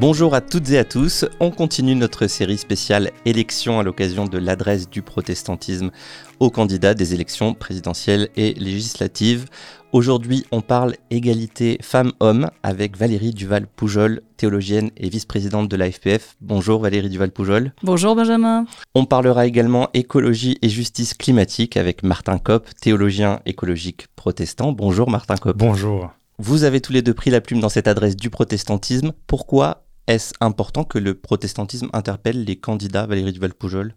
Bonjour à toutes et à tous, on continue notre série spéciale élections à l'occasion de l'adresse du protestantisme aux candidats des élections présidentielles et législatives. Aujourd'hui, on parle égalité femmes-hommes avec Valérie Duval-Poujol, théologienne et vice-présidente de l'AFPF. Bonjour Valérie Duval-Poujol. Bonjour Benjamin. On parlera également écologie et justice climatique avec Martin Kopp, théologien écologique protestant. Bonjour Martin Kopp. Bonjour. Vous avez tous les deux pris la plume dans cette adresse du protestantisme. Pourquoi est-ce important que le protestantisme interpelle les candidats, Valérie Duval-Poujol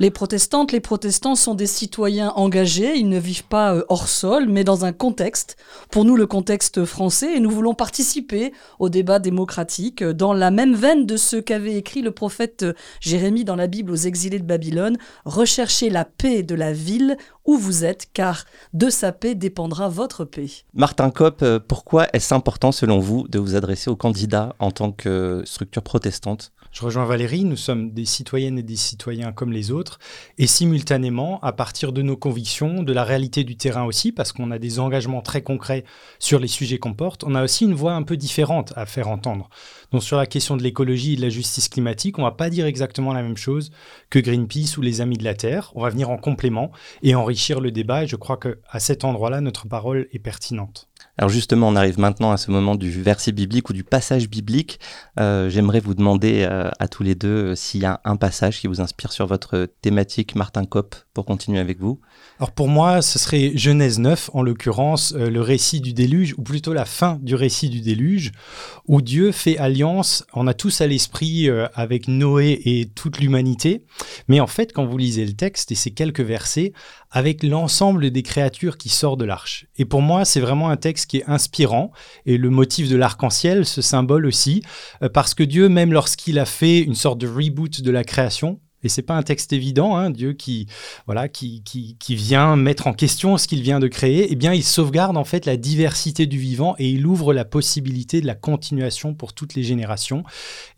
les protestantes, les protestants sont des citoyens engagés, ils ne vivent pas euh, hors sol, mais dans un contexte, pour nous le contexte français, et nous voulons participer au débat démocratique. Euh, dans la même veine de ce qu'avait écrit le prophète euh, Jérémie dans la Bible aux exilés de Babylone, recherchez la paix de la ville où vous êtes, car de sa paix dépendra votre paix. Martin Kopp, pourquoi est-ce important selon vous de vous adresser aux candidats en tant que structure protestante? Je rejoins Valérie, nous sommes des citoyennes et des citoyens comme les autres, et simultanément, à partir de nos convictions, de la réalité du terrain aussi, parce qu'on a des engagements très concrets sur les sujets qu'on porte, on a aussi une voix un peu différente à faire entendre. Donc sur la question de l'écologie et de la justice climatique, on va pas dire exactement la même chose que Greenpeace ou les Amis de la Terre, on va venir en complément et enrichir le débat, et je crois qu'à cet endroit-là, notre parole est pertinente. Alors justement, on arrive maintenant à ce moment du verset biblique ou du passage biblique. Euh, j'aimerais vous demander euh, à tous les deux euh, s'il y a un passage qui vous inspire sur votre thématique, Martin Kopp, pour continuer avec vous. Alors pour moi, ce serait Genèse 9, en l'occurrence, le récit du déluge, ou plutôt la fin du récit du déluge, où Dieu fait alliance, on a tous à l'esprit avec Noé et toute l'humanité, mais en fait, quand vous lisez le texte et ces quelques versets, avec l'ensemble des créatures qui sortent de l'arche. Et pour moi, c'est vraiment un texte qui est inspirant, et le motif de l'arc-en-ciel, ce symbole aussi, euh, parce que Dieu, même lorsqu'il a fait une sorte de reboot de la création, et c'est pas un texte évident, hein, Dieu qui, voilà, qui, qui, qui, vient mettre en question ce qu'il vient de créer, eh bien, il sauvegarde en fait la diversité du vivant et il ouvre la possibilité de la continuation pour toutes les générations.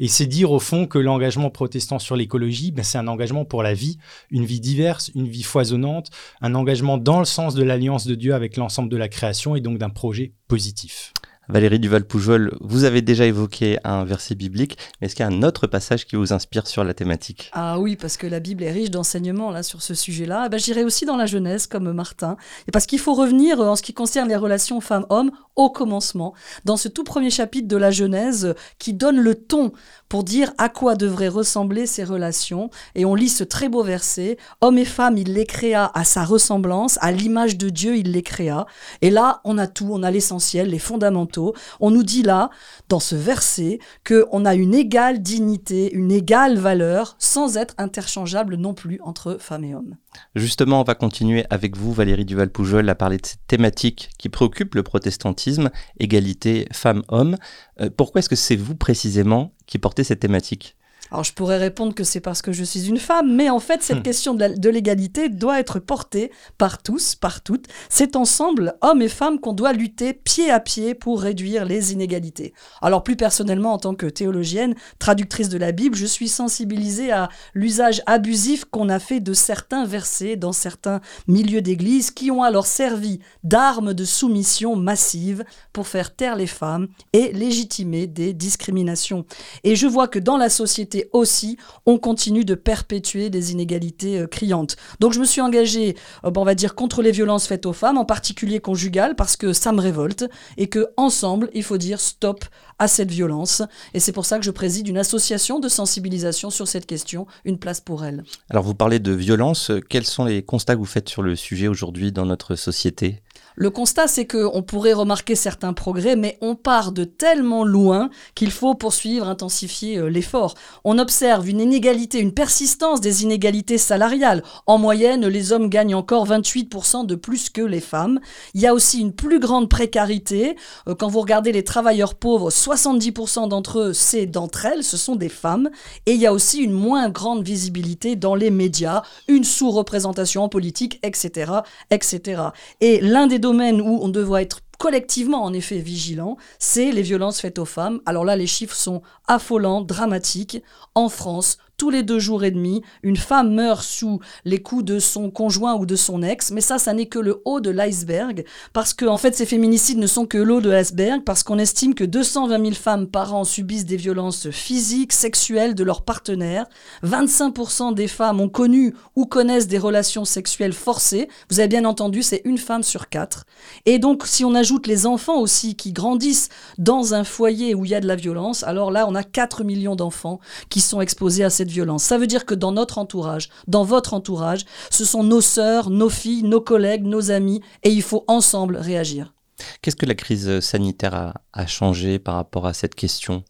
Et c'est dire au fond que l'engagement protestant sur l'écologie, ben, c'est un engagement pour la vie, une vie diverse, une vie foisonnante, un engagement dans le sens de l'alliance de Dieu avec l'ensemble de la création et donc d'un projet positif. Valérie Duval-Poujol, vous avez déjà évoqué un verset biblique, mais est-ce qu'il y a un autre passage qui vous inspire sur la thématique? Ah oui, parce que la Bible est riche d'enseignements là sur ce sujet-là. Eh ben, J'irai aussi dans la Genèse comme Martin, et parce qu'il faut revenir euh, en ce qui concerne les relations femmes-hommes au commencement, dans ce tout premier chapitre de la Genèse qui donne le ton pour dire à quoi devraient ressembler ces relations. Et on lit ce très beau verset, Hommes et femmes, il les créa à sa ressemblance, à l'image de Dieu, il les créa. Et là, on a tout, on a l'essentiel, les fondamentaux. On nous dit là, dans ce verset, qu'on a une égale dignité, une égale valeur, sans être interchangeable non plus entre femmes et hommes. Justement, on va continuer avec vous, Valérie Duval-Poujol, à parler de cette thématique qui préoccupe le protestantisme, égalité femmes-hommes. Euh, pourquoi est-ce que c'est vous précisément qui portez cette thématique? Alors je pourrais répondre que c'est parce que je suis une femme, mais en fait cette hmm. question de l'égalité doit être portée par tous, par toutes. C'est ensemble, hommes et femmes, qu'on doit lutter pied à pied pour réduire les inégalités. Alors plus personnellement, en tant que théologienne, traductrice de la Bible, je suis sensibilisée à l'usage abusif qu'on a fait de certains versets dans certains milieux d'église qui ont alors servi d'armes de soumission massive pour faire taire les femmes et légitimer des discriminations. Et je vois que dans la société aussi, on continue de perpétuer des inégalités euh, criantes. Donc je me suis engagée, euh, on va dire, contre les violences faites aux femmes, en particulier conjugales, parce que ça me révolte, et que ensemble, il faut dire stop à cette violence. Et c'est pour ça que je préside une association de sensibilisation sur cette question, une place pour elle. Alors vous parlez de violence, quels sont les constats que vous faites sur le sujet aujourd'hui dans notre société? Le constat, c'est qu'on pourrait remarquer certains progrès, mais on part de tellement loin qu'il faut poursuivre, intensifier euh, l'effort. On observe une inégalité, une persistance des inégalités salariales. En moyenne, les hommes gagnent encore 28% de plus que les femmes. Il y a aussi une plus grande précarité. Euh, quand vous regardez les travailleurs pauvres, 70% d'entre eux, c'est d'entre elles, ce sont des femmes. Et il y a aussi une moins grande visibilité dans les médias, une sous-représentation en politique, etc., etc. Et l'un des où on devrait être collectivement en effet vigilants, c'est les violences faites aux femmes. Alors là, les chiffres sont affolants, dramatiques. En France, tous les deux jours et demi, une femme meurt sous les coups de son conjoint ou de son ex, mais ça, ça n'est que le haut de l'iceberg, parce que en fait, ces féminicides ne sont que l'eau de l'iceberg, parce qu'on estime que 220 000 femmes par an subissent des violences physiques, sexuelles de leurs partenaires. 25% des femmes ont connu ou connaissent des relations sexuelles forcées. Vous avez bien entendu, c'est une femme sur quatre. Et donc, si on ajoute les enfants aussi qui grandissent dans un foyer où il y a de la violence, alors là, on a 4 millions d'enfants qui sont exposés à cette violence. Ça veut dire que dans notre entourage, dans votre entourage, ce sont nos sœurs, nos filles, nos collègues, nos amis, et il faut ensemble réagir. Qu'est-ce que la crise sanitaire a, a changé par rapport à cette question?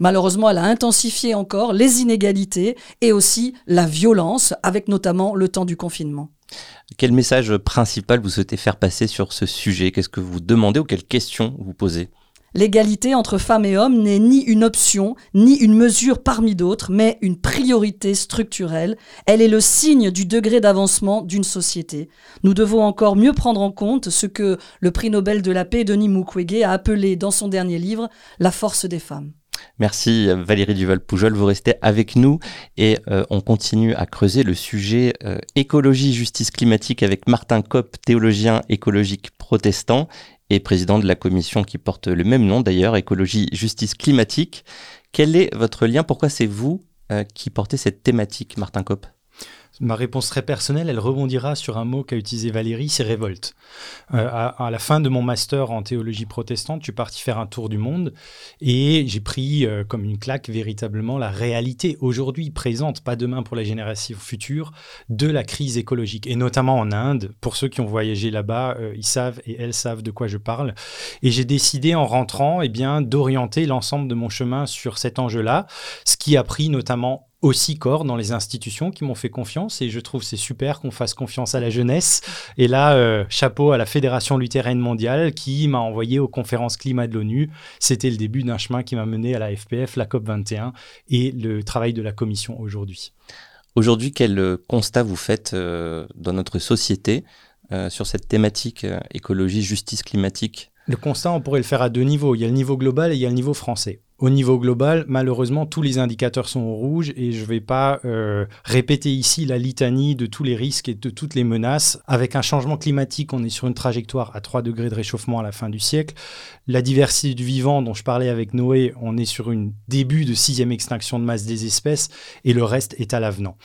Malheureusement, elle a intensifié encore les inégalités et aussi la violence, avec notamment le temps du confinement. Quel message principal vous souhaitez faire passer sur ce sujet? Qu'est-ce que vous demandez ou quelles questions vous posez? L'égalité entre femmes et hommes n'est ni une option, ni une mesure parmi d'autres, mais une priorité structurelle. Elle est le signe du degré d'avancement d'une société. Nous devons encore mieux prendre en compte ce que le prix Nobel de la paix Denis Mukwege a appelé dans son dernier livre la force des femmes. Merci Valérie Duval-Poujol, vous restez avec nous et euh, on continue à creuser le sujet euh, écologie, justice climatique avec Martin Kopp, théologien écologique protestant et président de la commission qui porte le même nom d'ailleurs, écologie, justice climatique. Quel est votre lien? Pourquoi c'est vous euh, qui portez cette thématique, Martin Kopp Ma réponse très personnelle, elle rebondira sur un mot qu'a utilisé Valérie, c'est révolte. Euh, à, la fin de mon master en théologie protestante, je suis parti faire un tour du monde et j'ai pris euh, comme une claque véritablement la réalité aujourd'hui présente, pas demain pour la génération future, de la crise écologique. Et notamment en Inde, pour ceux qui ont voyagé là-bas, euh, ils savent et elles savent de quoi je parle. Et j'ai décidé en rentrant eh bien, d'orienter l'ensemble de mon chemin sur cet enjeu-là, ce qui a pris notamment aussi corps dans les institutions qui m'ont fait confiance et je trouve c'est super qu'on fasse confiance à la jeunesse. Et là, euh, chapeau à la Fédération luthérienne mondiale qui m'a envoyé aux conférences climat de l'ONU. C'était le début d'un chemin qui m'a mené à la FPF, la COP 21 et le travail de la Commission aujourd'hui. Aujourd'hui, quel euh, constat vous faites euh, dans notre société sur cette thématique écologie, justice climatique? Le constat, on pourrait le faire à deux niveaux. Il y a le niveau global et il y a le niveau français. Au niveau global, malheureusement, tous les indicateurs sont au rouge et je ne vais pas euh, répéter ici la litanie de tous les risques et de toutes les menaces. Avec un changement climatique, on est sur une trajectoire à 3 degrés de réchauffement à la fin du siècle. La diversité du vivant dont je parlais avec Noé, on est sur un début de sixième extinction de masse des espèces et le reste est à l'avenant.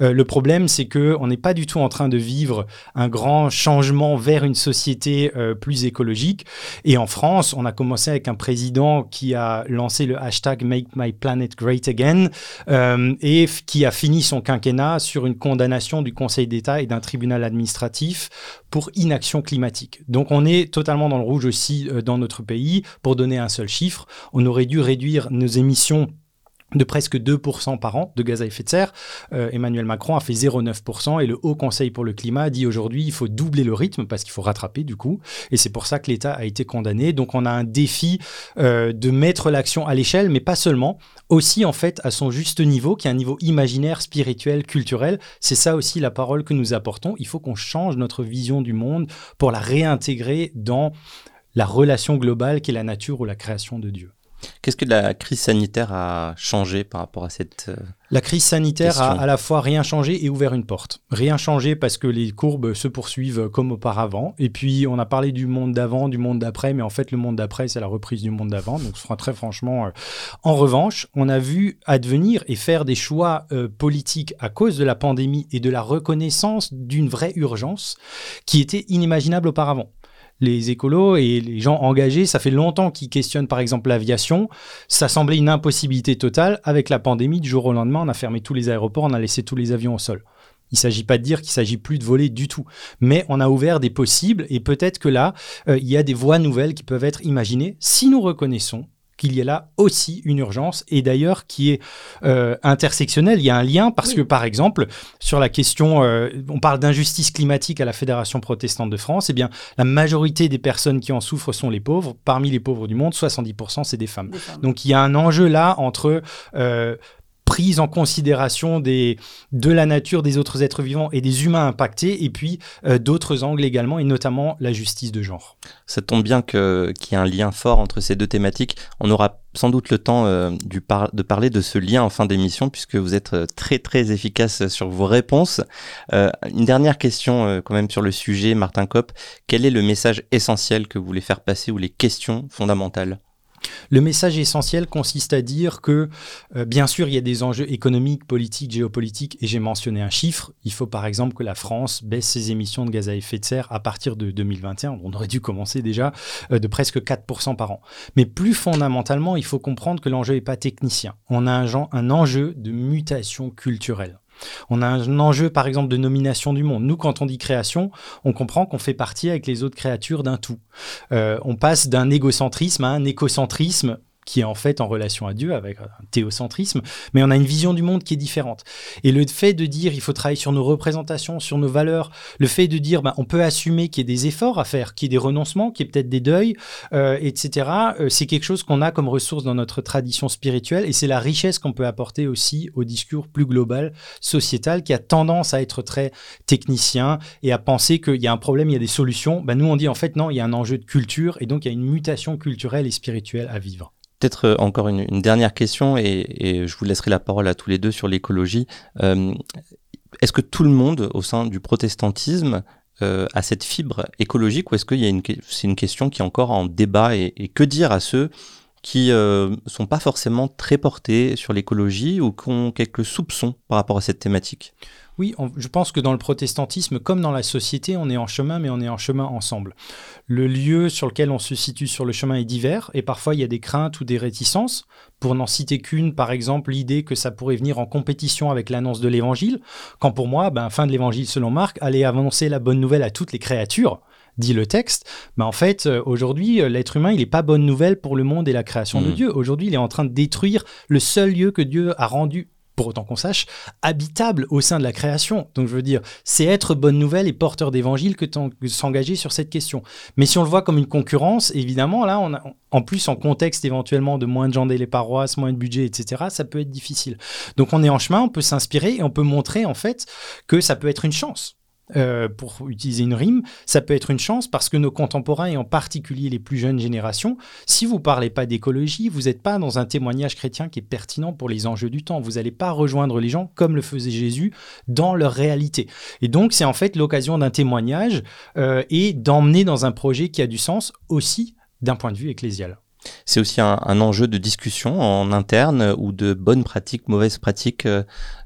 Euh, le problème, c'est que on n'est pas du tout en train de vivre un grand changement vers une société euh, plus écologique. Et en France, on a commencé avec un président qui a le hashtag Make My Planet Great Again, euh, et qui a fini son quinquennat sur une condamnation du Conseil d'État et d'un tribunal administratif pour inaction climatique. Donc on est totalement dans le rouge aussi euh, dans notre pays. Pour donner un seul chiffre, on aurait dû réduire nos émissions de presque 2% par an de gaz à effet de serre. Euh, Emmanuel Macron a fait 0,9% et le Haut Conseil pour le climat dit aujourd'hui il faut doubler le rythme parce qu'il faut rattraper du coup. Et c'est pour ça que l'État a été condamné. Donc on a un défi euh, de mettre l'action à l'échelle, mais pas seulement, aussi en fait à son juste niveau, qui est un niveau imaginaire, spirituel, culturel. C'est ça aussi la parole que nous apportons. Il faut qu'on change notre vision du monde pour la réintégrer dans la relation globale qui est la nature ou la création de Dieu. Qu'est-ce que la crise sanitaire a changé par rapport à cette... Euh, la crise sanitaire a à la fois rien changé et ouvert une porte. Rien changé parce que les courbes se poursuivent comme auparavant. Et puis on a parlé du monde d'avant, du monde d'après, mais en fait le monde d'après c'est la reprise du monde d'avant. Donc ce sera très franchement. Euh, en revanche, on a vu advenir et faire des choix euh, politiques à cause de la pandémie et de la reconnaissance d'une vraie urgence qui était inimaginable auparavant les écolos et les gens engagés, ça fait longtemps qu'ils questionnent par exemple l'aviation. Ça semblait une impossibilité totale. Avec la pandémie, du jour au lendemain, on a fermé tous les aéroports, on a laissé tous les avions au sol. Il ne s'agit pas de dire qu'il s'agit plus de voler du tout, mais on a ouvert des possibles et peut-être que là, euh, il y a des voies nouvelles qui peuvent être imaginées si nous reconnaissons qu'il y a là aussi une urgence et d'ailleurs qui est euh, intersectionnelle. Il y a un lien parce que par exemple sur la question, euh, on parle d'injustice climatique à la Fédération protestante de France, eh bien la majorité des personnes qui en souffrent sont les pauvres. Parmi les pauvres du monde, 70% c'est des femmes. Donc il y a un enjeu là entre euh, prise en considération de la nature des autres êtres vivants et des humains impactés, et puis euh, d'autres angles également, et notamment la justice de genre. Ça tombe bien qu'il y ait un lien fort entre ces deux thématiques. On aura sans doute le temps euh, de parler de ce lien en fin d'émission, puisque vous êtes euh, très très efficace sur vos réponses. une dernière question quand même sur le sujet, Martin Kopp. Quel est le message essentiel que vous voulez faire passer ou les questions fondamentales? Le message essentiel consiste à dire que, euh, bien sûr, il y a des enjeux économiques, politiques, géopolitiques, et j'ai mentionné un chiffre. Il faut par exemple que la France baisse ses émissions de gaz à effet de serre à partir de 2021. On aurait dû commencer déjà euh, de presque 4% par an. Mais plus fondamentalement, il faut comprendre que l'enjeu n'est pas technicien. On a un, un enjeu de mutation culturelle. On a un enjeu, par exemple, de nomination du monde. Nous, quand on dit création, on comprend qu'on fait partie avec les autres créatures d'un tout. Euh, on passe d'un égocentrisme à un écocentrisme qui est en fait en relation à Dieu avec un théocentrisme, mais on a une vision du monde qui est différente. Et le fait de dire il faut travailler sur nos représentations, sur nos valeurs, le fait de dire ben, on peut assumer qu'il y ait des efforts à faire, qu'il y ait des renoncements, qu'il y ait peut-être des deuils, euh, etc., euh, c'est quelque chose qu'on a comme ressource dans notre tradition spirituelle et c'est la richesse qu'on peut apporter aussi au discours plus global, sociétal, qui a tendance à être très technicien et à penser qu'il y a un problème, il y a des solutions. Ben, nous, on dit en fait non, il y a un enjeu de culture et donc il y a une mutation culturelle et spirituelle à vivre. Euh, encore une, dernière question et, je vous laisserai la parole à tous les deux sur l'écologie. Euh, est-ce que tout le monde au sein du protestantisme euh, a cette fibre écologique ou est-ce que c'est une question qui est encore en débat et, que dire à ceux qui ne sont pas forcément très portés sur l'écologie ou qui ont quelques soupçons par rapport à cette thématique? Oui, je pense que dans le protestantisme, comme dans la société, on est en chemin, mais on est en chemin ensemble. Le lieu sur lequel on se situe sur le chemin est divers, et parfois il y a des craintes ou des réticences. Pour n'en citer qu'une, par exemple, l'idée que ça pourrait venir en compétition avec l'annonce de l'évangile, quand pour moi, ben, fin de l'évangile selon Marc, aller annoncer la bonne nouvelle à toutes les créatures dit le texte, mais en fait, euh, aujourd'hui, euh, l'être humain, il n'est pas bonne nouvelle pour le monde et la création de mmh. Dieu. Aujourd'hui, il est en train de détruire le seul lieu que Dieu a rendu pour autant qu'on sache, habitable au sein de la création. Donc je veux dire, c'est être bonne nouvelle et porteur d'évangile que s'engager sur cette question. Mais si on le voit comme une concurrence, évidemment, là, on a, en plus en contexte éventuellement de moins de gens les paroisses, moins de budget, etc., ça peut être difficile. Donc on est en chemin, on peut s'inspirer et on peut montrer en fait que ça peut être une chance. Euh, pour utiliser une rime, ça peut être une chance parce que nos contemporains, et en particulier les plus jeunes générations, si vous parlez pas d'écologie, vous n'êtes pas dans un témoignage chrétien qui est pertinent pour les enjeux du temps. Vous n'allez pas rejoindre les gens comme le faisait Jésus dans leur réalité. Et donc, c'est en fait l'occasion d'un témoignage euh, et d'emmener dans un projet qui a du sens aussi d'un point de vue ecclésial. C'est aussi un, enjeu de discussion en interne ou de bonnes pratiques, mauvaises pratiques, euh,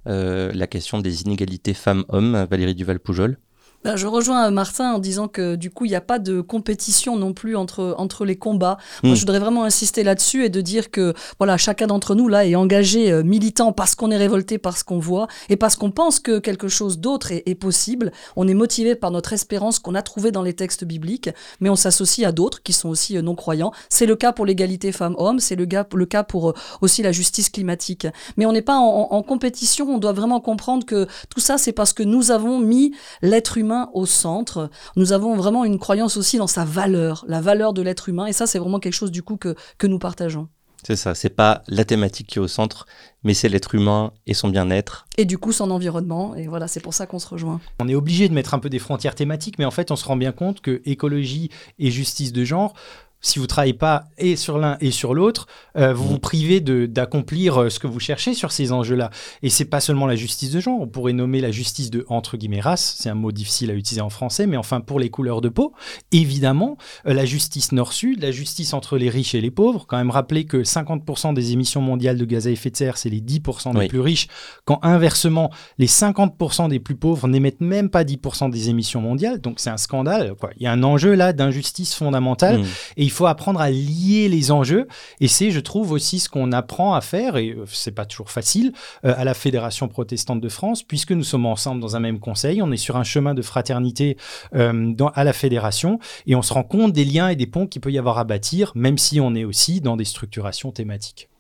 euh, la question des inégalités femmes-hommes, Valérie Duval-Poujol ben, je rejoins Martin en disant que du coup, il n'y a pas de compétition non plus entre, entre les combats. Moi, hmm. je voudrais vraiment insister là-dessus et de dire que voilà, chacun d'entre nous là est engagé euh, militant parce qu'on est révolté par ce qu'on voit et parce qu'on pense que quelque chose d'autre est, possible. On est motivé par notre espérance qu'on a trouvée dans les textes bibliques, mais on s'associe à d'autres qui sont aussi euh, non-croyants. C'est le cas pour l'égalité femmes-hommes, c'est le, le, cas pour euh, aussi la justice climatique. Mais on n'est pas en, en compétition, on doit vraiment comprendre que tout ça, c'est parce que nous avons mis l'être humain au centre. Nous avons vraiment une croyance aussi dans sa valeur, la valeur de l'être humain. Et ça, c'est vraiment quelque chose du coup que, que nous partageons. C'est ça, c'est pas la thématique qui est au centre, mais c'est l'être humain et son bien-être. Et du coup son environnement, et voilà, c'est pour ça qu'on se rejoint. On est obligé de mettre un peu des frontières thématiques, mais en fait on se rend bien compte que écologie et justice de genre si vous travaillez pas et sur l'un et sur l'autre, euh, vous vous privez d'accomplir euh, ce que vous cherchez sur ces enjeux-là. Et c'est pas seulement la justice de genre, on pourrait nommer la justice de entre guillemets race, c'est un mot difficile à utiliser en français, mais enfin pour les couleurs de peau, évidemment, euh, la justice nord-sud, la justice entre les riches et les pauvres. Quand même rappeler que 50% des émissions mondiales de gaz à effet de serre, c'est les 10% des plus riches, quand inversement, les 50% des plus pauvres n'émettent même pas 10% des émissions mondiales. Donc c'est un scandale. Quoi. Il y a un enjeu là d'injustice fondamentale. Mmh. Et il faut apprendre à lier les enjeux. Et c'est, je trouve, aussi ce qu'on apprend à faire, et euh, c'est pas toujours facile, euh, à la Fédération protestante de France, puisque nous sommes ensemble dans un même conseil. On est sur un chemin de fraternité euh, à la Fédération, et on se rend compte des liens et des ponts qu'il peut y avoir à bâtir, même si on est aussi dans des structurations thématiques.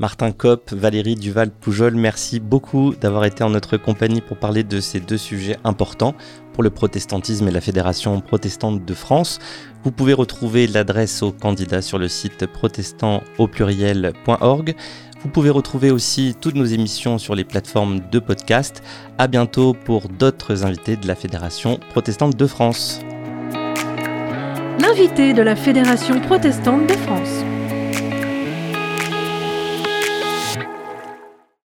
Martin Kopp, Valérie Duval-Poujol, merci beaucoup d'avoir été en notre compagnie pour parler de ces deux sujets importants pour le protestantisme et la Fédération protestante de France. Vous pouvez retrouver l'adresse aux candidats sur le site protestant au pluriel.org. Vous pouvez retrouver aussi toutes nos émissions sur les plateformes de podcast. À bientôt pour d'autres invités de la Fédération protestante de France. L'invité de la Fédération protestante de France.